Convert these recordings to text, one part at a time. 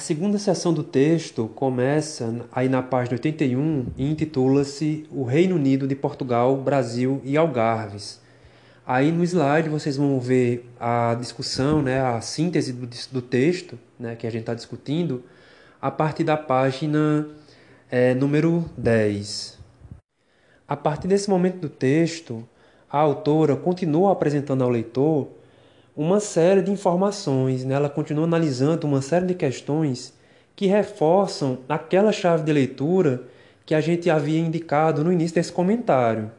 segunda seção do texto começa aí na página 81 e intitula-se O Reino Unido de Portugal, Brasil e Algarves. Aí no slide vocês vão ver a discussão, né, a síntese do, do texto né, que a gente está discutindo a partir da página é, número 10. A partir desse momento do texto, a autora continua apresentando ao leitor uma série de informações, né? ela continua analisando uma série de questões que reforçam aquela chave de leitura que a gente havia indicado no início desse comentário.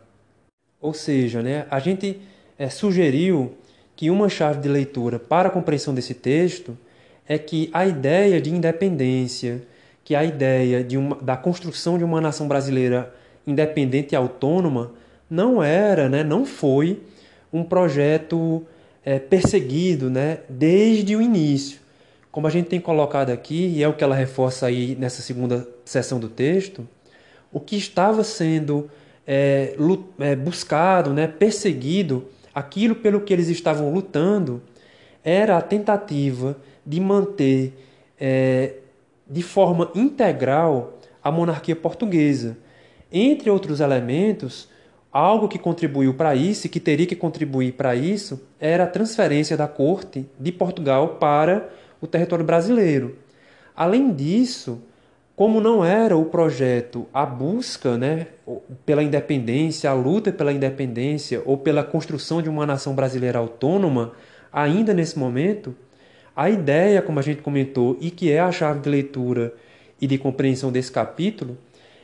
Ou seja, né, a gente é, sugeriu que uma chave de leitura para a compreensão desse texto é que a ideia de independência, que a ideia de uma, da construção de uma nação brasileira independente e autônoma não era, né, não foi um projeto é, perseguido né, desde o início. Como a gente tem colocado aqui, e é o que ela reforça aí nessa segunda seção do texto, o que estava sendo é, é, buscado, né, perseguido, aquilo pelo que eles estavam lutando, era a tentativa de manter é, de forma integral a monarquia portuguesa. Entre outros elementos, algo que contribuiu para isso e que teria que contribuir para isso era a transferência da corte de Portugal para o território brasileiro. Além disso, como não era o projeto a busca né, pela independência, a luta pela independência ou pela construção de uma nação brasileira autônoma, ainda nesse momento, a ideia, como a gente comentou, e que é a chave de leitura e de compreensão desse capítulo,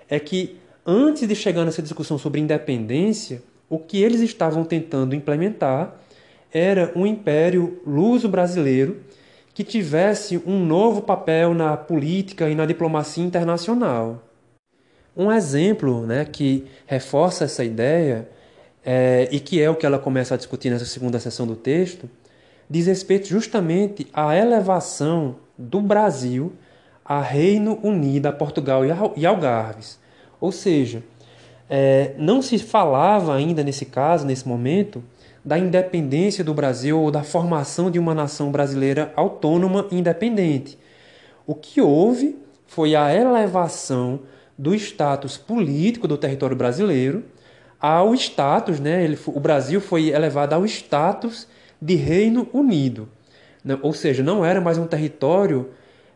é que antes de chegar nessa discussão sobre independência, o que eles estavam tentando implementar era um império luso-brasileiro que tivesse um novo papel na política e na diplomacia internacional. Um exemplo né, que reforça essa ideia, é, e que é o que ela começa a discutir nessa segunda sessão do texto, diz respeito justamente à elevação do Brasil a Reino Unido, a Portugal e Algarves. Ou seja, é, não se falava ainda nesse caso, nesse momento, da independência do Brasil ou da formação de uma nação brasileira autônoma e independente. O que houve foi a elevação do status político do território brasileiro ao status, né, ele, o Brasil foi elevado ao status de Reino Unido. Né? Ou seja, não era mais um território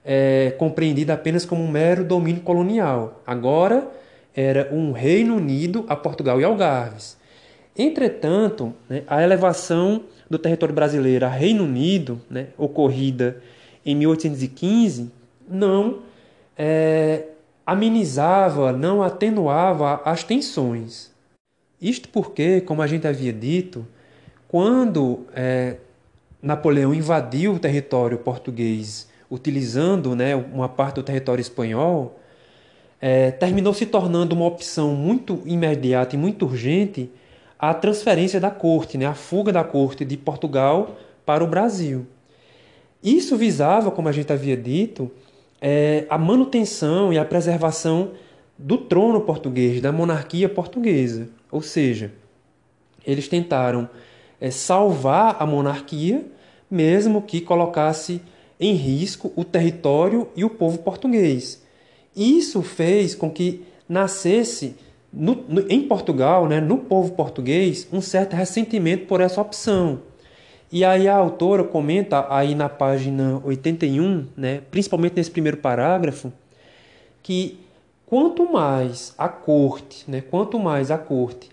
é, compreendido apenas como um mero domínio colonial. Agora era um Reino Unido a Portugal e Algarves. Entretanto, né, a elevação do território brasileiro a Reino Unido, né, ocorrida em 1815, não é, amenizava, não atenuava as tensões. Isto porque, como a gente havia dito, quando é, Napoleão invadiu o território português utilizando né, uma parte do território espanhol, é, terminou se tornando uma opção muito imediata e muito urgente a transferência da corte, né, a fuga da corte de Portugal para o Brasil. Isso visava, como a gente havia dito, é, a manutenção e a preservação do trono português, da monarquia portuguesa. Ou seja, eles tentaram é, salvar a monarquia, mesmo que colocasse em risco o território e o povo português. Isso fez com que nascesse no, no, em Portugal, né, no povo português, um certo ressentimento por essa opção. E aí a autora comenta aí na página 81, né, principalmente nesse primeiro parágrafo, que quanto mais a corte, né, quanto mais a corte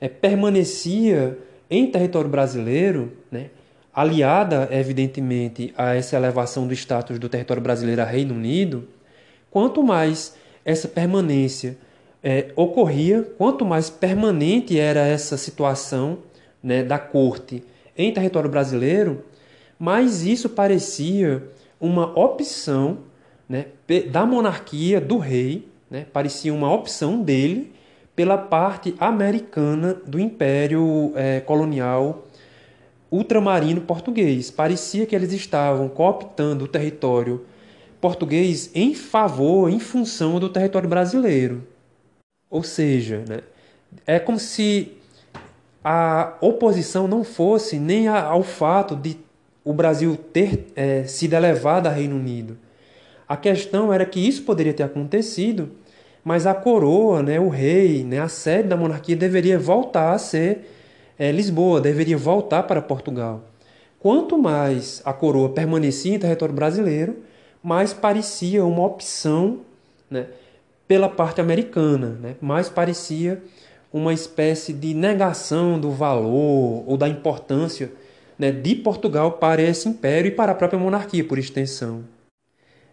é, permanecia em território brasileiro, né, aliada, evidentemente, a essa elevação do status do território brasileiro a Reino Unido, quanto mais essa permanência é, ocorria, quanto mais permanente era essa situação né, da corte em território brasileiro, mais isso parecia uma opção né, da monarquia, do rei, né, parecia uma opção dele pela parte americana do império é, colonial ultramarino português. Parecia que eles estavam cooptando o território português em favor, em função do território brasileiro. Ou seja, né, é como se a oposição não fosse nem ao fato de o Brasil ter é, sido elevado a Reino Unido. A questão era que isso poderia ter acontecido, mas a coroa, né, o rei, né, a sede da monarquia deveria voltar a ser é, Lisboa, deveria voltar para Portugal. Quanto mais a coroa permanecia em território brasileiro, mais parecia uma opção né, pela parte americana, né, mais parecia uma espécie de negação do valor ou da importância né, de Portugal para esse império e para a própria monarquia, por extensão.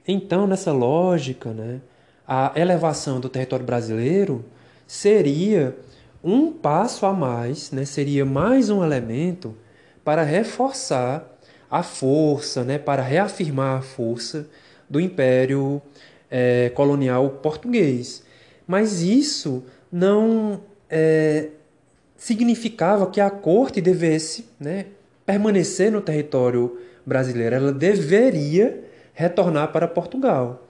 Então, nessa lógica, né, a elevação do território brasileiro seria um passo a mais, né, seria mais um elemento para reforçar a força, né, para reafirmar a força do Império é, Colonial Português. Mas isso não é, significava que a corte devesse né, permanecer no território brasileiro, ela deveria retornar para Portugal.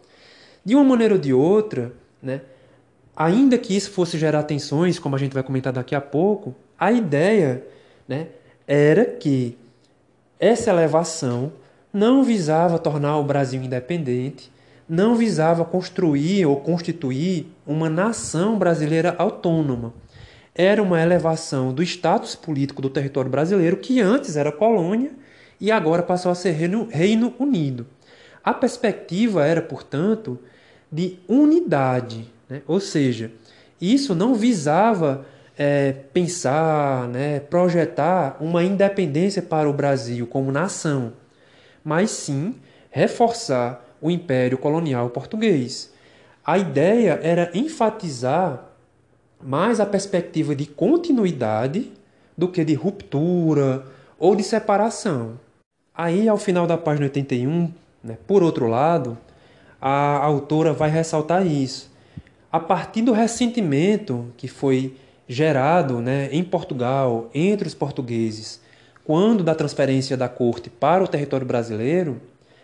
De uma maneira ou de outra, né, ainda que isso fosse gerar tensões, como a gente vai comentar daqui a pouco, a ideia né, era que essa elevação não visava tornar o Brasil independente, não visava construir ou constituir uma nação brasileira autônoma. Era uma elevação do status político do território brasileiro, que antes era colônia e agora passou a ser Reino, Reino Unido. A perspectiva era, portanto, de unidade, né? ou seja, isso não visava é, pensar, né, projetar uma independência para o Brasil como nação, mas sim reforçar o império colonial português. A ideia era enfatizar mais a perspectiva de continuidade do que de ruptura ou de separação. Aí, ao final da página 81, né, por outro lado, a autora vai ressaltar isso. A partir do ressentimento que foi gerado né, em Portugal, entre os portugueses, quando da transferência da corte para o território brasileiro,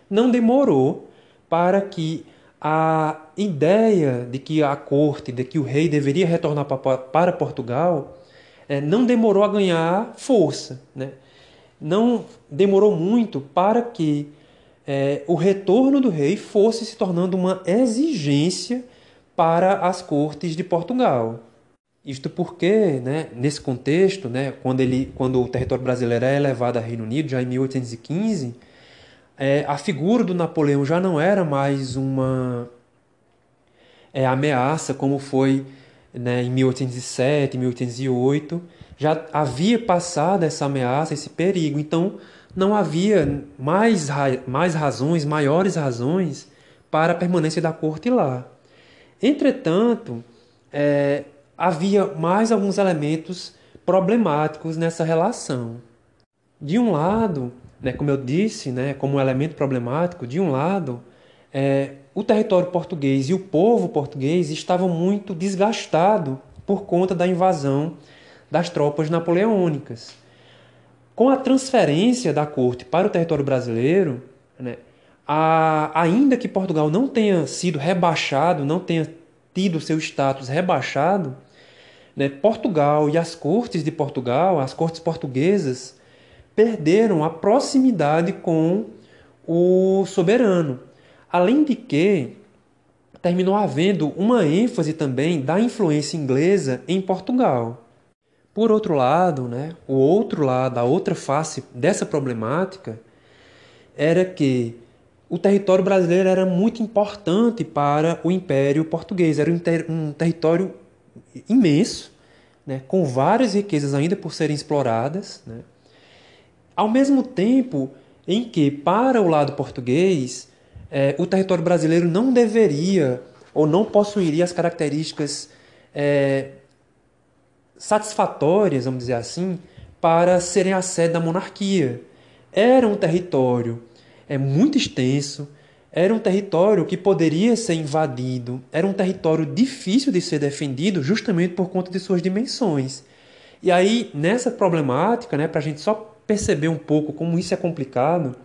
não demorou para que a ideia de que a corte, de que o rei deveria retornar para Portugal, é, não demorou a ganhar força. Né? Não demorou muito para que é, o retorno do rei fosse se tornando uma exigência para as cortes de Portugal. Isto porque, né, nesse contexto, né, quando, ele, quando o território brasileiro é elevado a Reino Unido, já em 1815, é, a figura do Napoleão já não era mais uma é, ameaça como foi né, em 1807, 1808. Já havia passado essa ameaça, esse perigo. Então, não havia mais, mais razões, maiores razões para a permanência da corte lá. Entretanto, é, havia mais alguns elementos problemáticos nessa relação. De um lado, né, como eu disse, né, como um elemento problemático, de um lado, é, o território português e o povo português estavam muito desgastados por conta da invasão das tropas napoleônicas. Com a transferência da corte para o território brasileiro, né, a, ainda que Portugal não tenha sido rebaixado, não tenha tido seu status rebaixado, né, Portugal e as cortes de Portugal, as cortes portuguesas, perderam a proximidade com o soberano. Além de que terminou havendo uma ênfase também da influência inglesa em Portugal. Por outro lado, né, o outro lado, a outra face dessa problemática era que o território brasileiro era muito importante para o Império Português. Era um, ter um território imenso, né, com várias riquezas ainda por serem exploradas. Né, ao mesmo tempo em que, para o lado português, é, o território brasileiro não deveria ou não possuiria as características é, satisfatórias, vamos dizer assim, para serem a sede da monarquia. Era um território é, muito extenso, era um território que poderia ser invadido, era um território difícil de ser defendido justamente por conta de suas dimensões. E aí, nessa problemática, né, para a gente só perceber um pouco como isso é complicado,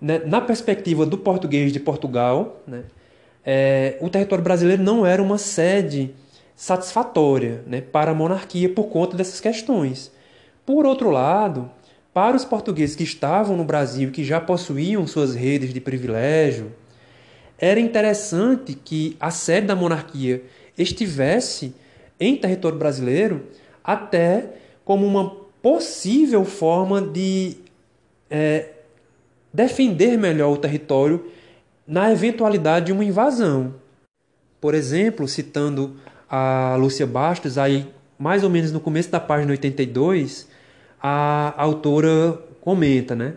né, na perspectiva do português de Portugal, né, é, o território brasileiro não era uma sede satisfatória né, para a monarquia por conta dessas questões. Por outro lado, para os portugueses que estavam no Brasil, que já possuíam suas redes de privilégio, era interessante que a sede da monarquia estivesse em território brasileiro até como uma possível forma de é, defender melhor o território na eventualidade de uma invasão. Por exemplo, citando a Lúcia Bastos, aí mais ou menos no começo da página 82, a autora comenta, né?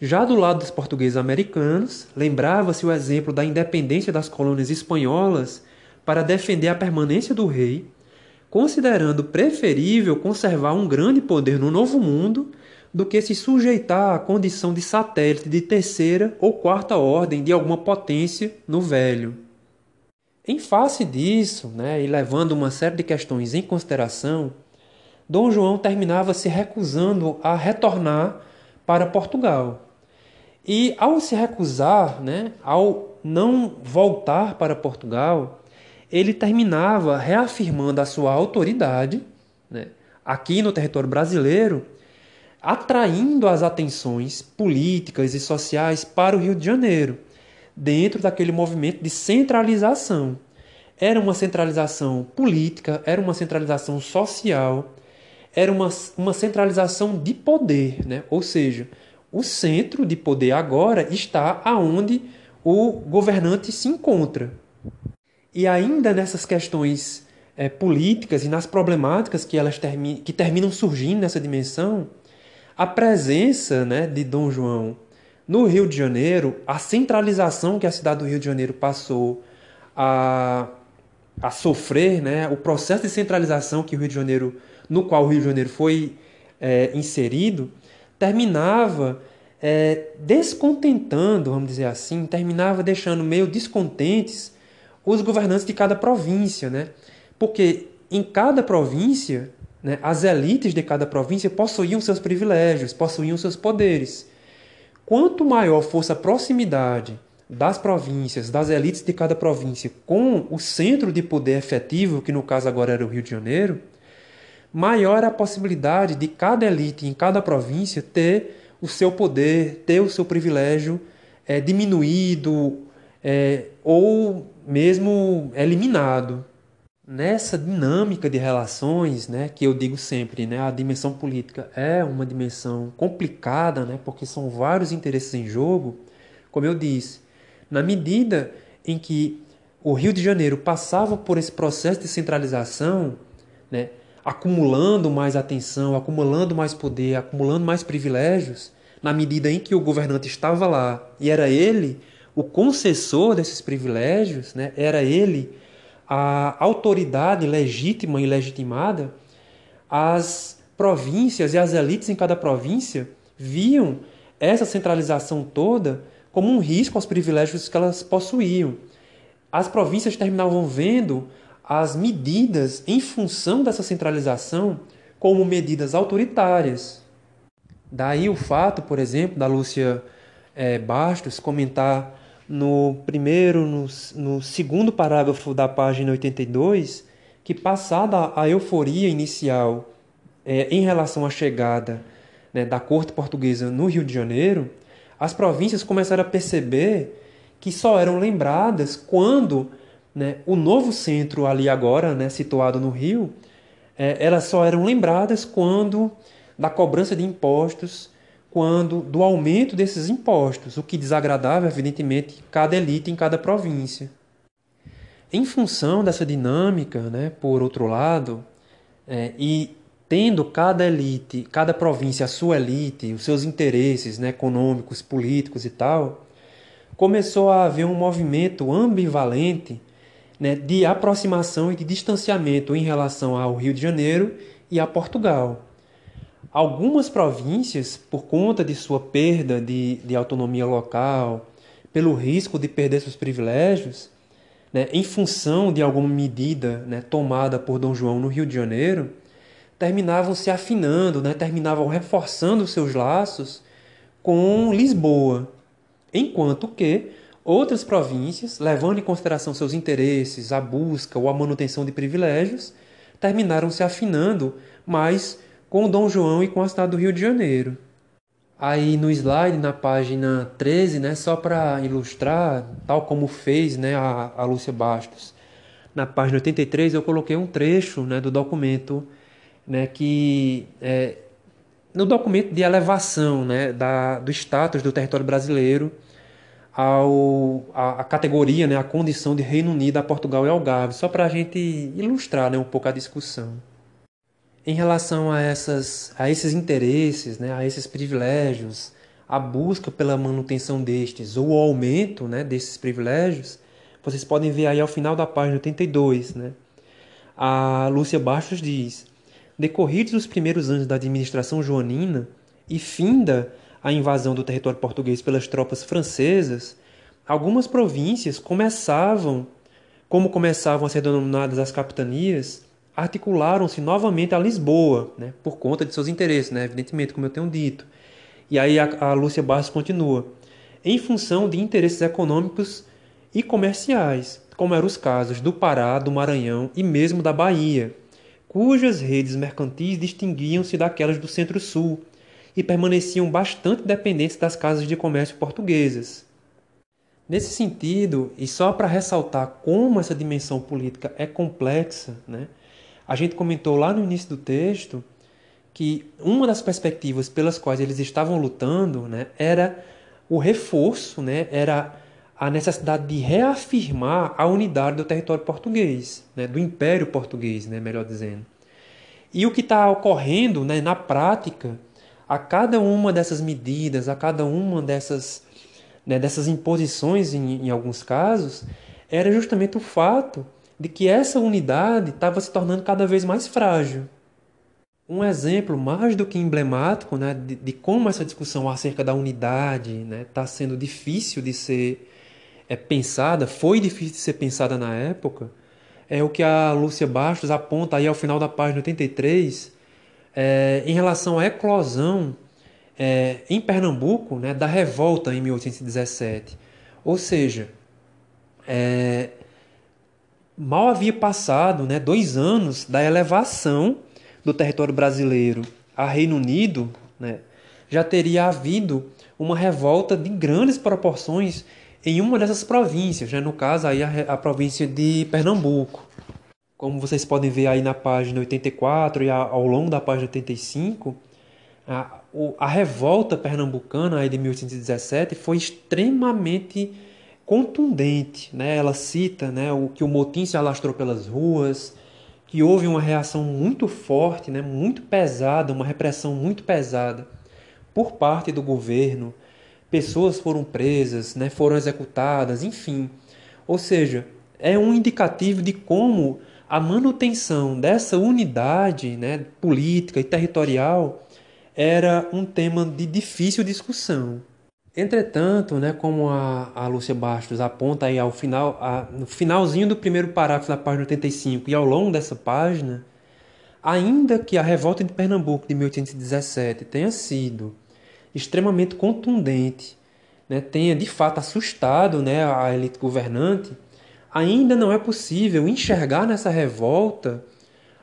Já do lado dos portugueses americanos, lembrava-se o exemplo da independência das colônias espanholas para defender a permanência do rei, considerando preferível conservar um grande poder no Novo Mundo do que se sujeitar à condição de satélite de terceira ou quarta ordem de alguma potência no Velho. Em face disso, né, e levando uma série de questões em consideração, Dom João terminava se recusando a retornar para Portugal. E ao se recusar, né, ao não voltar para Portugal, ele terminava reafirmando a sua autoridade né, aqui no território brasileiro, atraindo as atenções políticas e sociais para o Rio de Janeiro dentro daquele movimento de centralização. Era uma centralização política, era uma centralização social, era uma, uma centralização de poder, né? ou seja, o centro de poder agora está aonde o governante se encontra. E ainda nessas questões é, políticas e nas problemáticas que elas termi que terminam surgindo nessa dimensão, a presença né, de Dom João no Rio de Janeiro, a centralização que a cidade do Rio de Janeiro passou a, a sofrer, né, o processo de centralização que o Rio de Janeiro, no qual o Rio de Janeiro foi é, inserido, terminava é, descontentando, vamos dizer assim, terminava deixando meio descontentes os governantes de cada província, né? Porque em cada província, né, as elites de cada província possuíam seus privilégios, possuíam seus poderes. Quanto maior fosse a proximidade das províncias, das elites de cada província com o centro de poder efetivo, que no caso agora era o Rio de Janeiro, maior a possibilidade de cada elite em cada província ter o seu poder, ter o seu privilégio é, diminuído é, ou mesmo eliminado nessa dinâmica de relações, né, que eu digo sempre, né, a dimensão política é uma dimensão complicada, né, porque são vários interesses em jogo. Como eu disse, na medida em que o Rio de Janeiro passava por esse processo de centralização, né, acumulando mais atenção, acumulando mais poder, acumulando mais privilégios, na medida em que o governante estava lá e era ele o concessor desses privilégios, né, era ele a autoridade legítima e legitimada, as províncias e as elites em cada província viam essa centralização toda como um risco aos privilégios que elas possuíam. As províncias terminavam vendo as medidas em função dessa centralização como medidas autoritárias. Daí o fato, por exemplo, da Lúcia é, Bastos comentar no primeiro, no, no segundo parágrafo da página 82, que passada a euforia inicial é, em relação à chegada né, da corte portuguesa no Rio de Janeiro, as províncias começaram a perceber que só eram lembradas quando né, o novo centro ali agora, né, situado no Rio, é, elas só eram lembradas quando da cobrança de impostos quando do aumento desses impostos, o que desagradava, evidentemente, cada elite em cada província. Em função dessa dinâmica, né, por outro lado, é, e tendo cada elite, cada província a sua elite, os seus interesses né, econômicos, políticos e tal, começou a haver um movimento ambivalente né, de aproximação e de distanciamento em relação ao Rio de Janeiro e a Portugal. Algumas províncias, por conta de sua perda de, de autonomia local, pelo risco de perder seus privilégios, né, em função de alguma medida né, tomada por Dom João no Rio de Janeiro, terminavam se afinando, né, terminavam reforçando seus laços com Lisboa, enquanto que outras províncias, levando em consideração seus interesses, a busca ou a manutenção de privilégios, terminaram se afinando mais com Dom João e com a cidade do Rio de Janeiro. Aí no slide, na página 13, né, só para ilustrar, tal como fez né, a, a Lúcia Bastos, na página 83 eu coloquei um trecho né, do documento né, que é, no documento de elevação né, da, do status do território brasileiro ao, a, a categoria, né, a condição de Reino Unido a Portugal e Algarve, só para a gente ilustrar né, um pouco a discussão em relação a, essas, a esses interesses, né, a esses privilégios, a busca pela manutenção destes ou o aumento né, desses privilégios, vocês podem ver aí ao final da página 82. Né, a Lúcia Bastos diz: Decorridos os primeiros anos da administração joanina e finda a invasão do território português pelas tropas francesas, algumas províncias começavam, como começavam a ser denominadas as capitanias, articularam-se novamente a Lisboa, né, por conta de seus interesses, né, evidentemente, como eu tenho dito. E aí a, a Lúcia Barros continua. Em função de interesses econômicos e comerciais, como eram os casos do Pará, do Maranhão e mesmo da Bahia, cujas redes mercantis distinguiam-se daquelas do Centro-Sul e permaneciam bastante dependentes das casas de comércio portuguesas. Nesse sentido, e só para ressaltar como essa dimensão política é complexa, né, a gente comentou lá no início do texto que uma das perspectivas pelas quais eles estavam lutando né, era o reforço, né, era a necessidade de reafirmar a unidade do território português, né, do Império Português, né, melhor dizendo. E o que está ocorrendo né, na prática, a cada uma dessas medidas, a cada uma dessas, né, dessas imposições, em, em alguns casos, era justamente o fato de que essa unidade estava se tornando cada vez mais frágil. Um exemplo mais do que emblemático né, de, de como essa discussão acerca da unidade está né, tá sendo difícil de ser é, pensada, foi difícil de ser pensada na época, é o que a Lúcia Bastos aponta aí ao final da página 83 é, em relação à eclosão é, em Pernambuco né, da revolta em 1817. Ou seja, é, mal havia passado né, dois anos da elevação do território brasileiro a Reino Unido, né, já teria havido uma revolta de grandes proporções em uma dessas províncias, né, no caso aí a, a província de Pernambuco. Como vocês podem ver aí na página 84 e ao longo da página 85, a, a revolta pernambucana aí de 1817 foi extremamente contundente. Né? Ela cita né, o que o motim se alastrou pelas ruas, que houve uma reação muito forte, né, muito pesada, uma repressão muito pesada por parte do governo. Pessoas foram presas, né, foram executadas, enfim. Ou seja, é um indicativo de como a manutenção dessa unidade né, política e territorial era um tema de difícil discussão. Entretanto, né, como a, a Lúcia Bastos aponta aí ao final, a, no finalzinho do primeiro parágrafo da página 85 e ao longo dessa página, ainda que a revolta de Pernambuco de 1817 tenha sido extremamente contundente, né, tenha de fato assustado né, a elite governante, ainda não é possível enxergar nessa revolta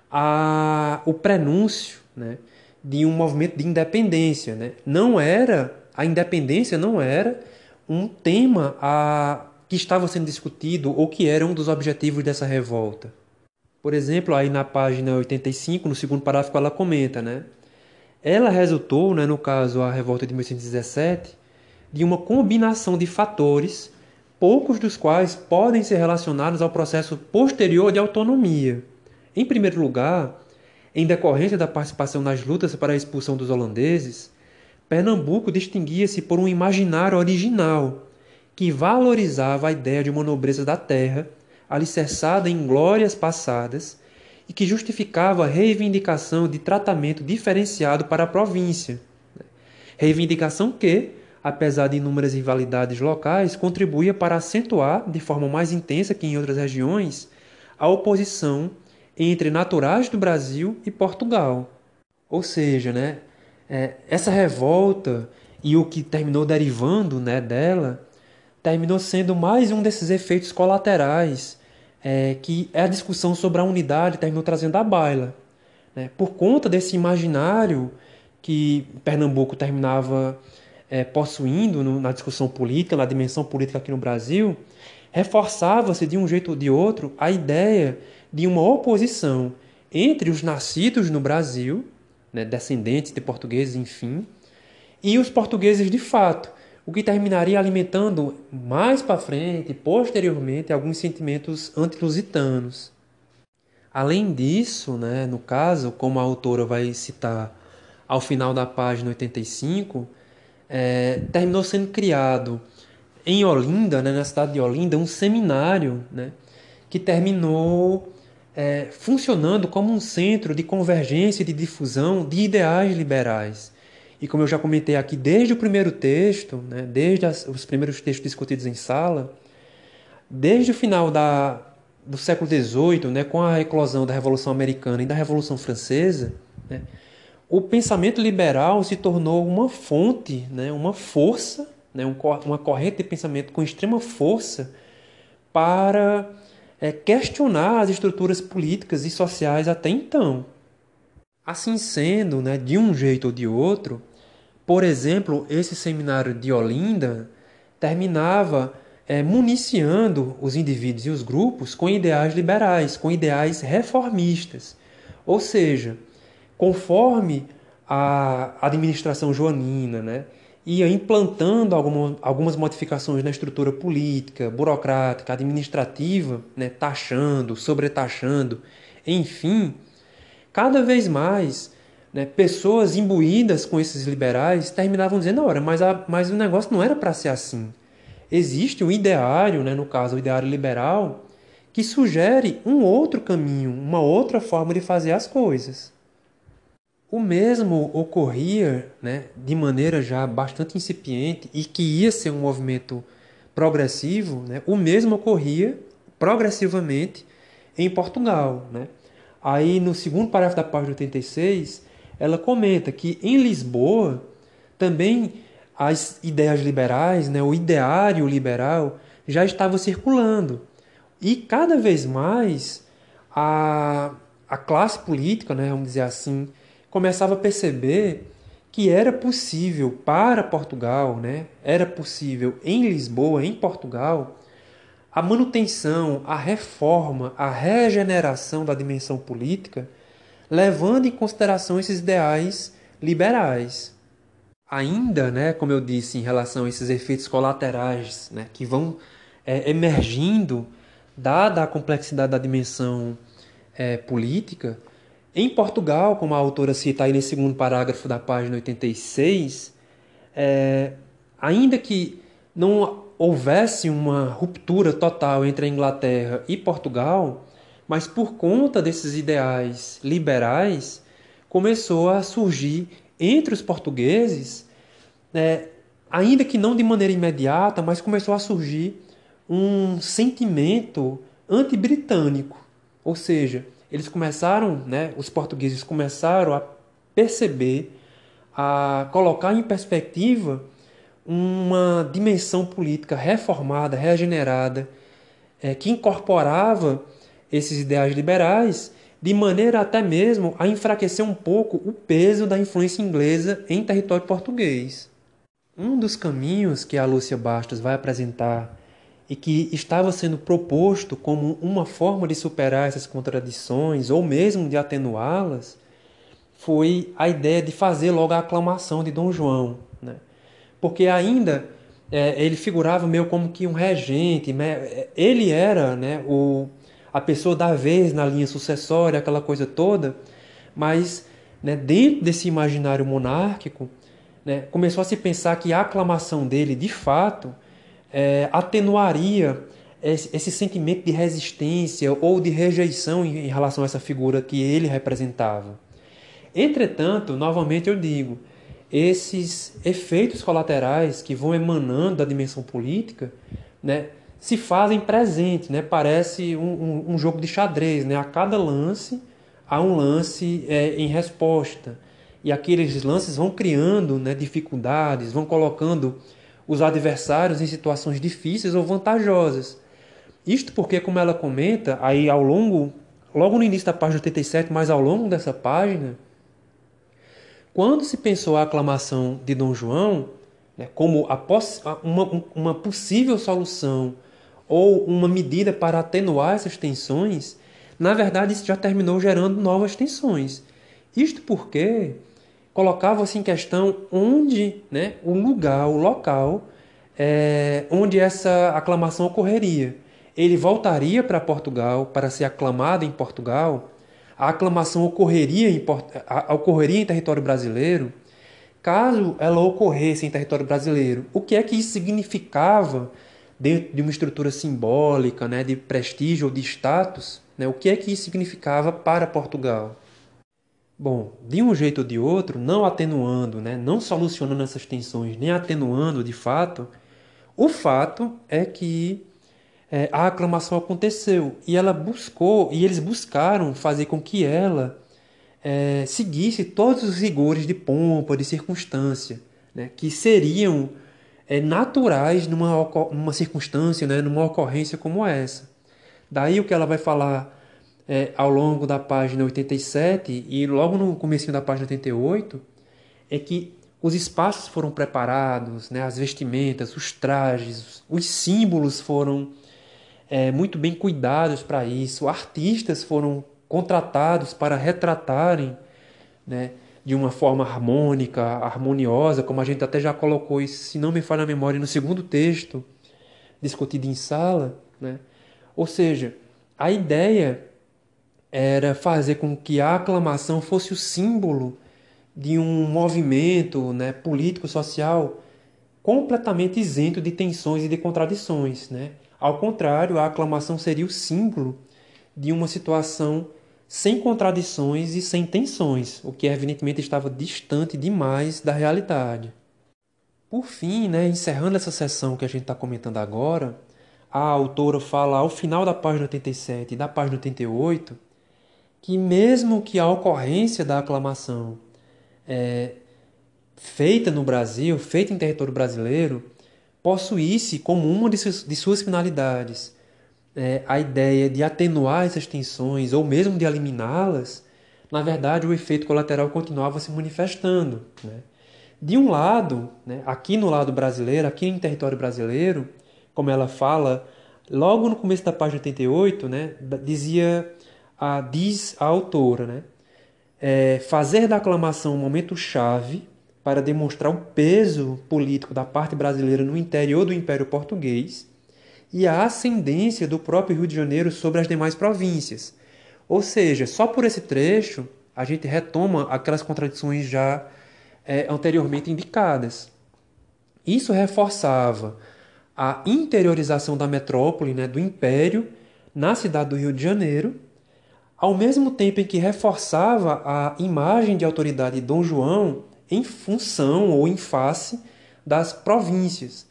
a, o prenúncio né, de um movimento de independência. Né? Não era a independência não era um tema a, que estava sendo discutido ou que era um dos objetivos dessa revolta. Por exemplo, aí na página 85, no segundo parágrafo, ela comenta, né? Ela resultou, né, no caso a revolta de 1817, de uma combinação de fatores, poucos dos quais podem ser relacionados ao processo posterior de autonomia. Em primeiro lugar, em decorrência da participação nas lutas para a expulsão dos holandeses, Pernambuco distinguia-se por um imaginário original, que valorizava a ideia de uma nobreza da terra, alicerçada em glórias passadas, e que justificava a reivindicação de tratamento diferenciado para a província. Reivindicação que, apesar de inúmeras rivalidades locais, contribuía para acentuar, de forma mais intensa que em outras regiões, a oposição entre naturais do Brasil e Portugal. Ou seja, né, é, essa revolta e o que terminou derivando né, dela terminou sendo mais um desses efeitos colaterais é, que é a discussão sobre a unidade terminou trazendo à baila. Né? Por conta desse imaginário que Pernambuco terminava é, possuindo no, na discussão política, na dimensão política aqui no Brasil, reforçava-se de um jeito ou de outro a ideia de uma oposição entre os nascidos no Brasil, né, descendentes de portugueses, enfim, e os portugueses de fato, o que terminaria alimentando mais para frente, posteriormente, alguns sentimentos antilusitanos. Além disso, né, no caso, como a autora vai citar ao final da página 85, é, terminou sendo criado em Olinda, né, na cidade de Olinda, um seminário né, que terminou é, funcionando como um centro de convergência e de difusão de ideais liberais. E como eu já comentei aqui, desde o primeiro texto, né, desde as, os primeiros textos discutidos em sala, desde o final da, do século XVIII, né, com a eclosão da Revolução Americana e da Revolução Francesa, né, o pensamento liberal se tornou uma fonte, né, uma força, né, uma corrente de pensamento com extrema força para é, questionar as estruturas políticas e sociais até então. Assim sendo, né, de um jeito ou de outro, por exemplo, esse seminário de Olinda terminava é, municiando os indivíduos e os grupos com ideais liberais, com ideais reformistas. Ou seja, conforme a administração joanina né, ia implantando alguma, algumas modificações na estrutura política, burocrática, administrativa, né, taxando, sobretaxando, enfim, cada vez mais né, pessoas imbuídas com esses liberais terminavam dizendo: ora, mas, a, mas o negócio não era para ser assim. Existe um ideário, né, no caso o ideário liberal, que sugere um outro caminho, uma outra forma de fazer as coisas. O mesmo ocorria né, de maneira já bastante incipiente e que ia ser um movimento progressivo, né, o mesmo ocorria progressivamente em Portugal. Né? Aí, no segundo parágrafo da página 86, ela comenta que em Lisboa também as ideias liberais, né, o ideário liberal já estava circulando. E cada vez mais a, a classe política, né, vamos dizer assim, começava a perceber que era possível para Portugal, né, era possível em Lisboa, em Portugal, a manutenção, a reforma, a regeneração da dimensão política levando em consideração esses ideais liberais. Ainda, né, como eu disse, em relação a esses efeitos colaterais né, que vão é, emergindo, dada a complexidade da dimensão é, política, em Portugal, como a autora cita aí nesse segundo parágrafo da página 86, é, ainda que não houvesse uma ruptura total entre a Inglaterra e Portugal, mas por conta desses ideais liberais, começou a surgir entre os portugueses, né, ainda que não de maneira imediata, mas começou a surgir um sentimento anti-britânico. Ou seja, eles começaram, né, os portugueses começaram a perceber, a colocar em perspectiva uma dimensão política reformada, regenerada, é, que incorporava esses ideais liberais, de maneira até mesmo a enfraquecer um pouco o peso da influência inglesa em território português. Um dos caminhos que a Lúcia Bastos vai apresentar e que estava sendo proposto como uma forma de superar essas contradições ou mesmo de atenuá-las foi a ideia de fazer logo a aclamação de Dom João, né? porque ainda é, ele figurava meio como que um regente, né? ele era né, o a pessoa da vez na linha sucessória, aquela coisa toda, mas né, dentro desse imaginário monárquico, né, começou a se pensar que a aclamação dele, de fato, é, atenuaria esse, sentimento de resistência ou de rejeição em, em relação a essa figura que ele representava. Entretanto, novamente eu digo, esses efeitos colaterais que vão emanando da dimensão política, né, se fazem presente, né? Parece um, um, um, jogo de xadrez, né? A cada lance há um lance é, em resposta e aqueles lances vão criando né, dificuldades, vão colocando os adversários em situações difíceis ou vantajosas. Isto porque, como ela comenta, aí ao longo, logo no início da página 87, mas ao longo dessa página, quando se pensou a aclamação de Dom João né, como uma, uma possível solução ou uma medida para atenuar essas tensões, na verdade isso já terminou gerando novas tensões. Isto porque colocava-se em questão onde, né, o lugar, o local é, onde essa aclamação ocorreria. Ele voltaria para Portugal para ser aclamado em Portugal. A aclamação ocorreria em, ocorreria em território brasileiro. Caso ela ocorresse em território brasileiro, o que é que isso significava dentro de uma estrutura simbólica, né, de prestígio ou de status? Né, o que é que isso significava para Portugal? Bom, de um jeito ou de outro, não atenuando, né, não solucionando essas tensões, nem atenuando de fato, o fato é que é, a aclamação aconteceu e ela buscou, e eles buscaram fazer com que ela é, seguisse todos os rigores de pompa, de circunstância, né, que seriam é, naturais numa, numa circunstância, né, numa ocorrência como essa. Daí o que ela vai falar é, ao longo da página 87 e logo no começo da página 88 é que os espaços foram preparados, né, as vestimentas, os trajes, os símbolos foram é, muito bem cuidados para isso, artistas foram contratados para retratarem né, de uma forma harmônica, harmoniosa, como a gente até já colocou isso, se não me falha a memória, no segundo texto discutido em sala. Né? Ou seja, a ideia era fazer com que a aclamação fosse o símbolo de um movimento né, político-social completamente isento de tensões e de contradições. Né? Ao contrário, a aclamação seria o símbolo de uma situação sem contradições e sem tensões, o que evidentemente estava distante demais da realidade. Por fim, né, encerrando essa sessão que a gente está comentando agora, a autora fala ao final da página 87 e da página 88 que, mesmo que a ocorrência da aclamação é, feita no Brasil, feita em território brasileiro, possuísse como uma de suas, de suas finalidades é, a ideia de atenuar essas tensões ou mesmo de eliminá-las, na verdade o efeito colateral continuava se manifestando. Né? De um lado, né, aqui no lado brasileiro, aqui em território brasileiro, como ela fala, logo no começo da página 88, né, dizia a, diz a autora, né, é, fazer da aclamação um momento chave para demonstrar o peso político da parte brasileira no interior do Império Português e a ascendência do próprio Rio de Janeiro sobre as demais províncias. Ou seja, só por esse trecho a gente retoma aquelas contradições já é, anteriormente indicadas. Isso reforçava a interiorização da metrópole, né, do império, na cidade do Rio de Janeiro, ao mesmo tempo em que reforçava a imagem de autoridade de Dom João em função ou em face das províncias.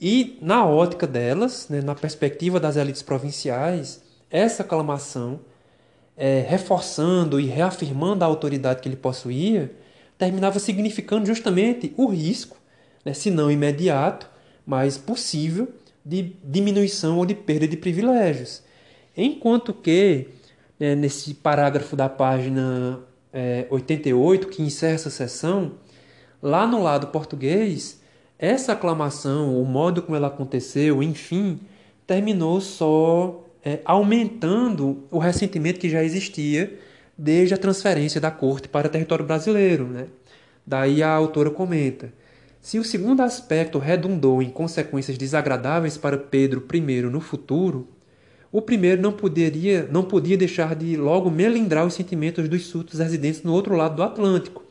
E na ótica delas, né, na perspectiva das elites provinciais, essa aclamação, é, reforçando e reafirmando a autoridade que ele possuía, terminava significando justamente o risco, né, se não imediato, mas possível, de diminuição ou de perda de privilégios. Enquanto que né, nesse parágrafo da página é, 88, que encerra essa sessão, lá no lado português, essa aclamação, o modo como ela aconteceu, enfim, terminou só é, aumentando o ressentimento que já existia desde a transferência da corte para o território brasileiro. Né? Daí a autora comenta. Se o segundo aspecto redundou em consequências desagradáveis para Pedro I no futuro, o primeiro não poderia, não podia deixar de logo melindrar os sentimentos dos súditos residentes no outro lado do Atlântico,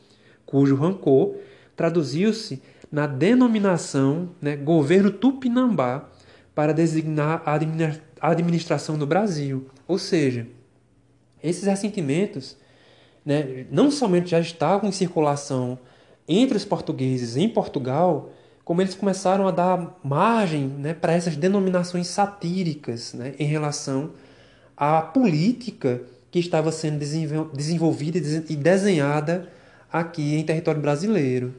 cujo rancor traduziu-se na denominação né, governo Tupinambá para designar a administração do Brasil. Ou seja, esses ressentimentos né, não somente já estavam em circulação entre os portugueses em Portugal, como eles começaram a dar margem né, para essas denominações satíricas né, em relação à política que estava sendo desenvolvida e desenhada aqui em território brasileiro.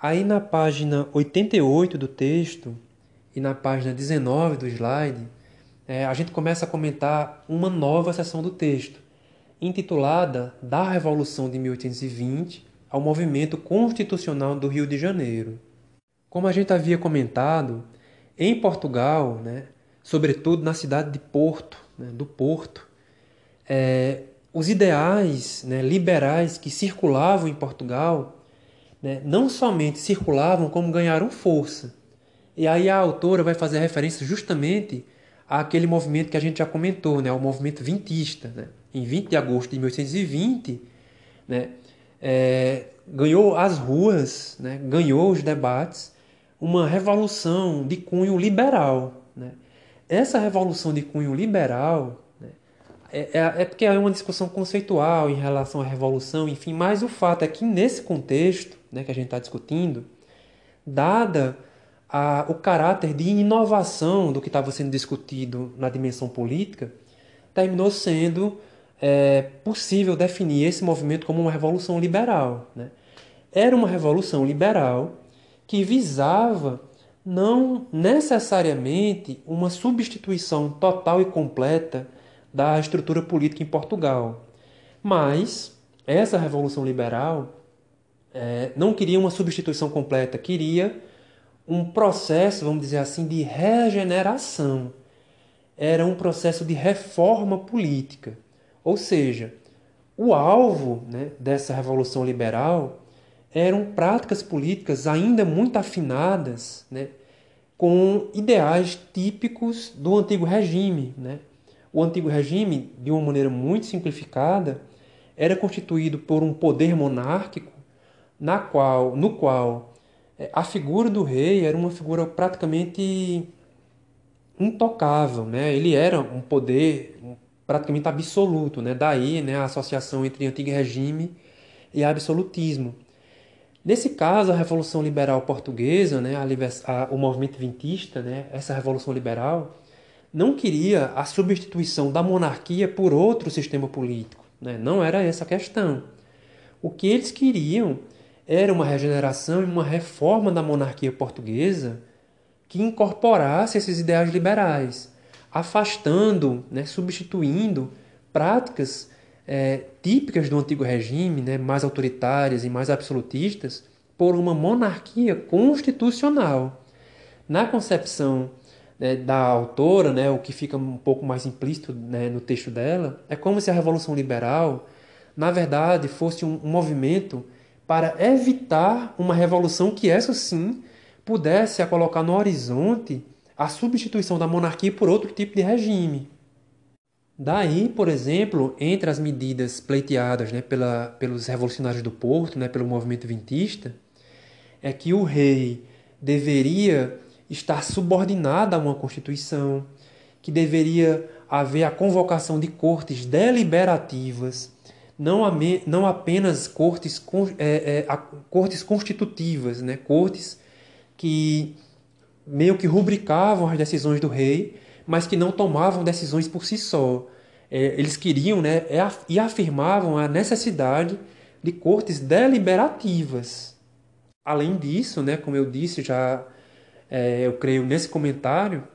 Aí na página 88 do texto e na página 19 do slide, é, a gente começa a comentar uma nova seção do texto, intitulada Da Revolução de 1820 ao movimento constitucional do Rio de Janeiro. Como a gente havia comentado, em Portugal, né, sobretudo na cidade de Porto, né, do Porto, é, os ideais né, liberais que circulavam em Portugal né, não somente circulavam, como ganharam força. E aí a autora vai fazer referência justamente àquele movimento que a gente já comentou, né, o movimento vintista. Né? Em 20 de agosto de 1820, né, é, ganhou as ruas, né, ganhou os debates, uma revolução de cunho liberal. Né? Essa revolução de cunho liberal né, é, é, é, porque é uma discussão conceitual em relação à revolução, enfim, mas o fato é que nesse contexto né, que a gente está discutindo, dada a, o caráter de inovação do que estava sendo discutido na dimensão política, terminou sendo é, possível definir esse movimento como uma revolução liberal. Né? Era uma revolução liberal que visava não necessariamente uma substituição total e completa da estrutura política em Portugal, mas essa revolução liberal é, não queria uma substituição completa, queria um processo, vamos dizer assim, de regeneração. Era um processo de reforma política. Ou seja, o alvo né, dessa revolução liberal eram práticas políticas ainda muito afinadas né, com ideais típicos do antigo regime. Né? O antigo regime, de uma maneira muito simplificada, era constituído por um poder monárquico na qual, no qual é, a figura do rei era uma figura praticamente intocável, né? Ele era um poder praticamente absoluto, né? Daí, né, a associação entre antigo regime e absolutismo. Nesse caso, a Revolução Liberal Portuguesa, né, a, a, o movimento vintista, né, essa Revolução Liberal, não queria a substituição da monarquia por outro sistema político. Né? Não era essa a questão. O que eles queriam era uma regeneração e uma reforma da monarquia portuguesa que incorporasse esses ideais liberais, afastando, né, substituindo práticas é, típicas do antigo regime, né, mais autoritárias e mais absolutistas, por uma monarquia constitucional. Na concepção né, da autora, né, o que fica um pouco mais implícito né, no texto dela, é como se a Revolução Liberal, na verdade, fosse um, um movimento para evitar uma revolução que, essa sim, pudesse a colocar no horizonte a substituição da monarquia por outro tipo de regime. Daí, por exemplo, entre as medidas pleiteadas né, pela, pelos revolucionários do Porto, né, pelo movimento vintista, é que o rei deveria estar subordinado a uma constituição, que deveria haver a convocação de cortes deliberativas, não, não apenas cortes, é, é, cortes constitutivas, né, cortes que meio que rubricavam as decisões do rei, mas que não tomavam decisões por si só. É, eles queriam né, é, e afirmavam a necessidade de cortes deliberativas. Além disso, né, como eu disse já, é, eu creio nesse comentário,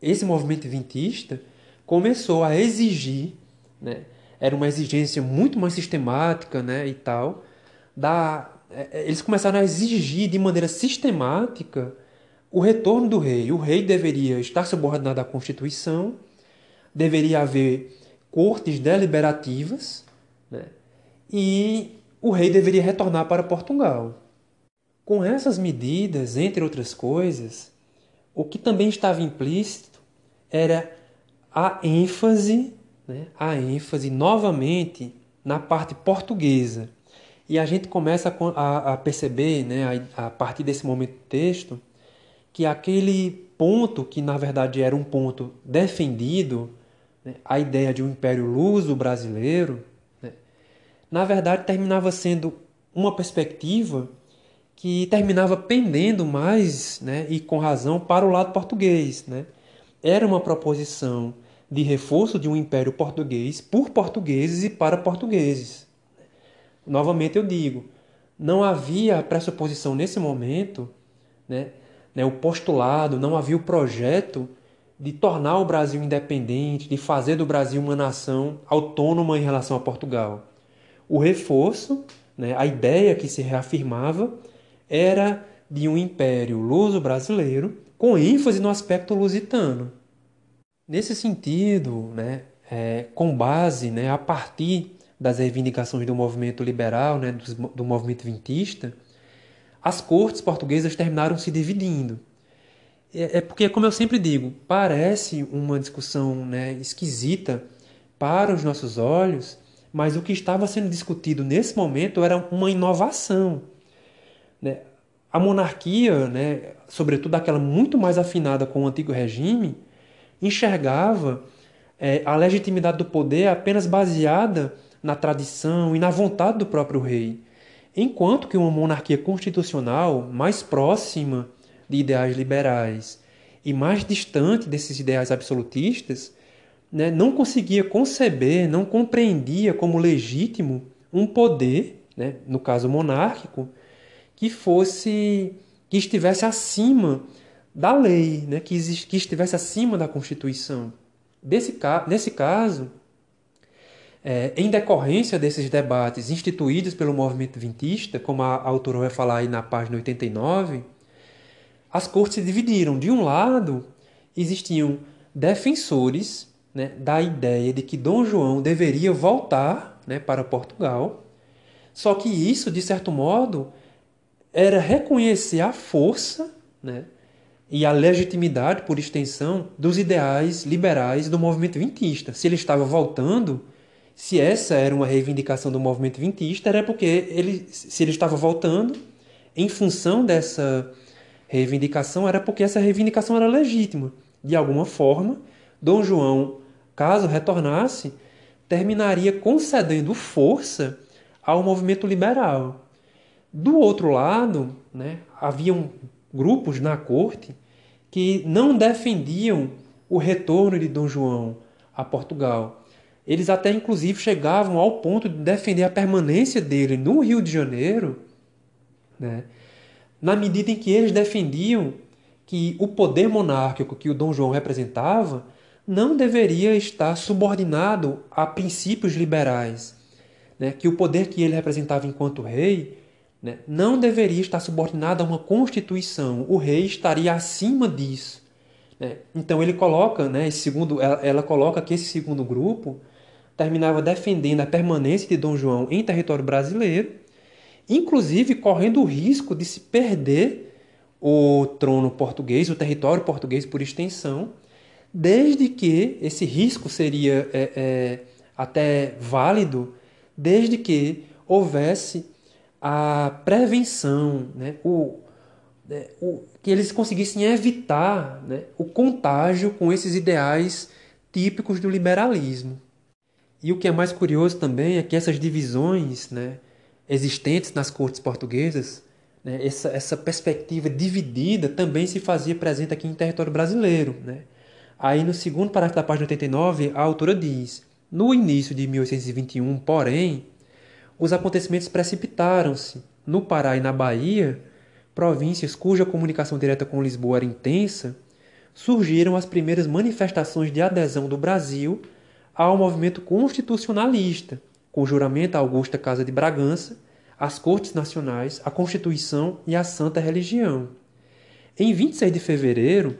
esse movimento vintista começou a exigir, né, era uma exigência muito mais sistemática né, e tal, da, é, eles começaram a exigir de maneira sistemática o retorno do rei. O rei deveria estar subordinado à Constituição, deveria haver cortes deliberativas, né? e o rei deveria retornar para Portugal. Com essas medidas, entre outras coisas, o que também estava implícito era a ênfase, né? a ênfase novamente na parte portuguesa. E a gente começa a, perceber, né, a partir desse momento do texto, que aquele ponto que na verdade era um ponto defendido, né, a ideia de um império luso brasileiro, né, na verdade terminava sendo uma perspectiva que terminava pendendo mais, né, e com razão, para o lado português. Né? Era uma proposição de reforço de um império português por portugueses e para portugueses. Novamente eu digo, não havia pressuposição nesse momento né, né, o postulado, não havia o projeto de tornar o Brasil independente, de fazer do Brasil uma nação autônoma em relação a Portugal. O reforço né, a ideia que se reafirmava era de um império luso-brasileiro com ênfase no aspecto lusitano. Nesse sentido, né, é, com base né, a partir das reivindicações do movimento liberal, né, do, do movimento vintista, as cortes portuguesas terminaram se dividindo. É, é, porque, como eu sempre digo, parece uma discussão né, esquisita para os nossos olhos, mas o que estava sendo discutido nesse momento era uma inovação. Né? A monarquia, né, sobretudo aquela muito mais afinada com o antigo regime, enxergava é, a legitimidade do poder apenas baseada na tradição e na vontade do próprio rei, enquanto que uma monarquia constitucional mais próxima de ideais liberais e mais distante desses ideais absolutistas, né, não conseguia conceber, não compreendia como legítimo um poder, né, no caso monárquico, que fosse que estivesse acima da lei, né, que, que estivesse acima da Constituição. Desse, nesse caso, é, em decorrência desses debates instituídos pelo movimento vintista, como a, a autora vai falar aí na página 89, as cortes se dividiram. De um lado, existiam defensores né, da ideia de que Dom João deveria voltar né, para Portugal, só que isso, de certo modo, era reconhecer a força né, e a legitimidade, por extensão, dos ideais liberais do movimento vintista. Se ele estava voltando, se essa era uma reivindicação do movimento vintista, era porque ele, se ele estava voltando, em função dessa reivindicação, era porque essa reivindicação era legítima. De alguma forma, Dom João, caso retornasse, terminaria concedendo força ao movimento liberal. Do outro lado, né, haviam grupos na corte que não defendiam o retorno de Dom João a Portugal. Eles até inclusive chegavam ao ponto de defender a permanência dele no Rio de Janeiro, né? na medida em que eles defendiam que o poder monárquico que o Dom João representava não deveria estar subordinado a princípios liberais, né? que o poder que ele representava enquanto rei né, não deveria estar subordinado a uma constituição. O rei estaria acima disso. Né? Então ele coloca, né, segundo, ela, ela coloca que esse segundo grupo terminava defendendo a permanência de Dom João em território brasileiro, inclusive correndo o risco de se perder o trono português, o território português por extensão, desde que esse risco seria é, é, até válido, desde que houvesse a prevenção, né, o, né, o, que eles conseguissem evitar né, o contágio com esses ideais típicos do liberalismo. E o que é mais curioso também é que essas divisões né, existentes nas cortes portuguesas, né, essa, essa perspectiva dividida também se fazia presente aqui em território brasileiro. Né? Aí no segundo parágrafo da página 89, a autora diz: No início de 1821, porém, os acontecimentos precipitaram-se. No Pará e na Bahia, províncias cuja comunicação direta com Lisboa era intensa, surgiram as primeiras manifestações de adesão do Brasil ao movimento constitucionalista, com o juramento à Augusta Casa de Bragança, às Cortes Nacionais, à Constituição e à Santa Religião. Em 26 de fevereiro,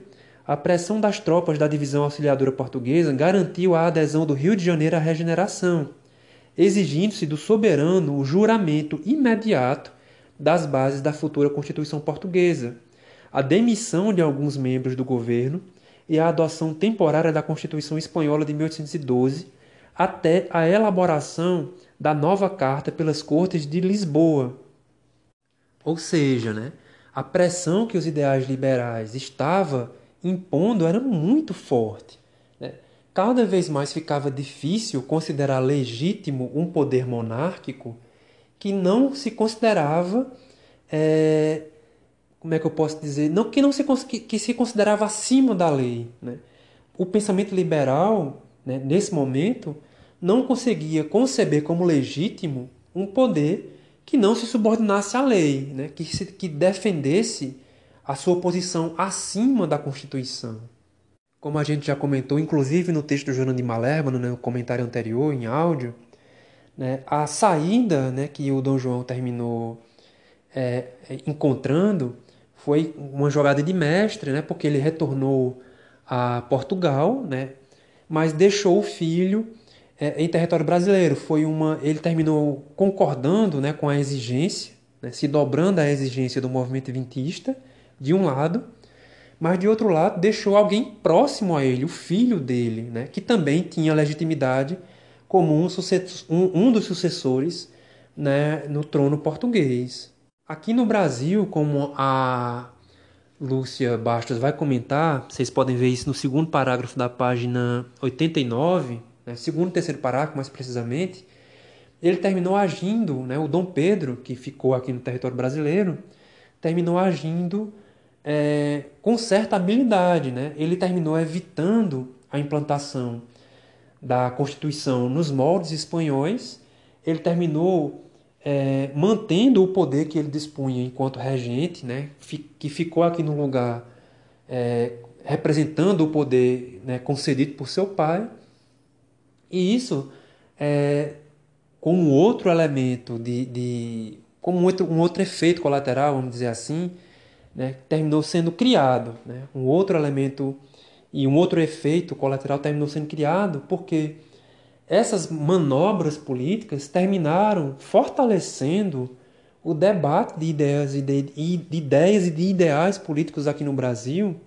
a pressão das tropas da Divisão Auxiliadora Portuguesa garantiu a adesão do Rio de Janeiro à regeneração, exigindo-se do soberano o juramento imediato das bases da futura Constituição Portuguesa, a demissão de alguns membros do governo e a adoção temporária da Constituição Espanhola de 1812, até a elaboração da nova Carta pelas Cortes de Lisboa. Ou seja, né, a pressão que os ideais liberais estavam impondo era muito forte cada vez mais ficava difícil considerar legítimo um poder monárquico que não se considerava é, como é que eu posso dizer não que não se que, se considerava acima da lei né? o pensamento liberal né, nesse momento não conseguia conceber como legítimo um poder que não se subordinasse à lei né? que, se, que defendesse a sua posição acima da Constituição como a gente já comentou, inclusive no texto do Jornal de Malerba, no comentário anterior, em áudio, Né? A saída né, que o Dom João terminou é, encontrando foi uma jogada de mestre, né, porque ele retornou a Portugal, né, mas deixou o filho é, em território brasileiro. Foi uma, ele terminou concordando né, com a exigência, né, se dobrando à exigência do movimento vintista, de um lado, mas de outro lado deixou alguém próximo a ele, o filho dele, né, que também tinha legitimidade como um, um, um dos sucessores né, no trono português. Aqui no Brasil, como a Lúcia Bastos vai comentar, vocês podem ver isso no segundo parágrafo da página 89, né, segundo e terceiro parágrafo mais precisamente, ele terminou agindo, né, o Dom Pedro, que ficou aqui no território brasileiro, terminou agindo é, com certa habilidade. Né? Ele terminou evitando a implantação da Constituição nos moldes espanhóis, ele terminou é, mantendo o poder que ele dispunha enquanto regente, né, que ficou aqui no lugar é, representando o poder né, concedido por seu pai, e isso é, como outro elemento de, de como outro, um outro efeito colateral, vamos dizer assim, né, terminou sendo criado, né, um outro elemento e um outro efeito colateral terminou sendo criado porque essas manobras políticas terminaram fortalecendo o debate de ideias e de, de, ideias e de ideais políticos aqui no Brasil,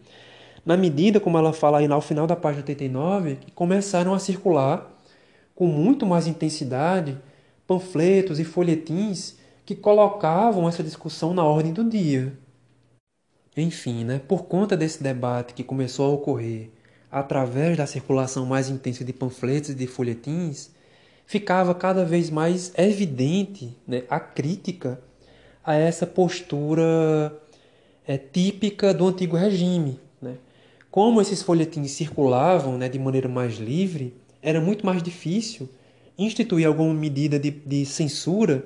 na medida, como ela fala aí no final da página 89, que começaram a circular com muito mais intensidade panfletos e folhetins que colocavam essa discussão na ordem do dia. Enfim, né, por conta desse debate que começou a ocorrer através da circulação mais intensa de panfletos e de folhetins, ficava cada vez mais evidente né, a crítica a essa postura é, típica do antigo regime. Né? Como esses folhetins circulavam né, de maneira mais livre, era muito mais difícil instituir alguma medida de, de censura,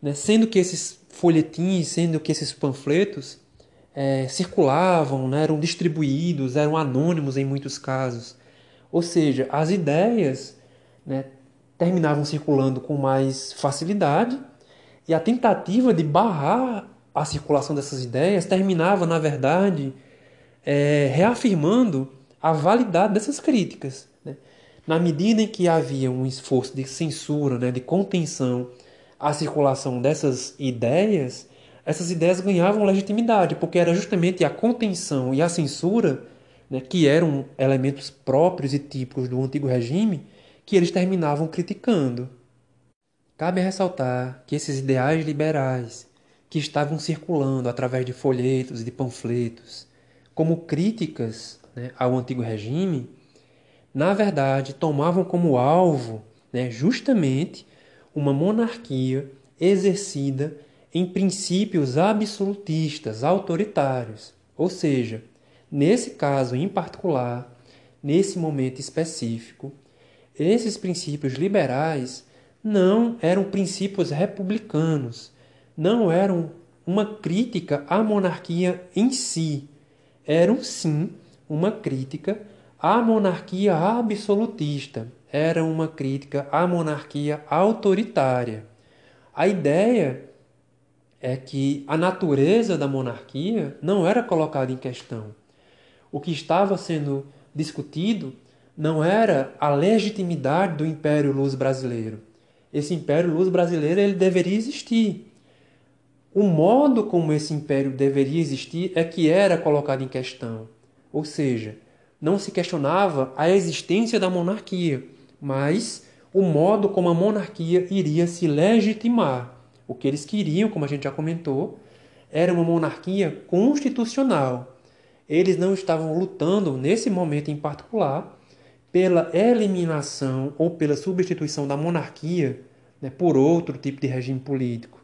né, sendo que esses folhetins, sendo que esses panfletos é, circulavam, né, eram distribuídos, eram anônimos em muitos casos. Ou seja, as ideias né, terminavam circulando com mais facilidade e a tentativa de barrar a circulação dessas ideias terminava, na verdade, é, reafirmando a validade dessas críticas. Né? Na medida em que havia um esforço de censura, né, de contenção à circulação dessas ideias, essas ideias ganhavam legitimidade, porque era justamente a contenção e a censura, né, que eram elementos próprios e típicos do antigo regime, que eles terminavam criticando. Cabe ressaltar que esses ideais liberais, que estavam circulando através de folhetos e de panfletos, como críticas né, ao antigo regime, na verdade tomavam como alvo né, justamente uma monarquia exercida em princípios absolutistas, autoritários. Ou seja, nesse caso em particular, nesse momento específico, esses princípios liberais não eram princípios republicanos, não eram uma crítica à monarquia em si, eram sim uma crítica à monarquia absolutista, era uma crítica à monarquia autoritária. A ideia é que a natureza da monarquia não era colocada em questão. O que estava sendo discutido não era a legitimidade do Império Luz brasileiro. Esse Império Luz brasileiro ele deveria existir. O modo como esse império deveria existir é que era colocado em questão. Ou seja, não se questionava a existência da monarquia, mas o modo como a monarquia iria se legitimar. O que eles queriam, como a gente já comentou, era uma monarquia constitucional. Eles não estavam lutando, nesse momento em particular, pela eliminação ou pela substituição da monarquia né, por outro tipo de regime político.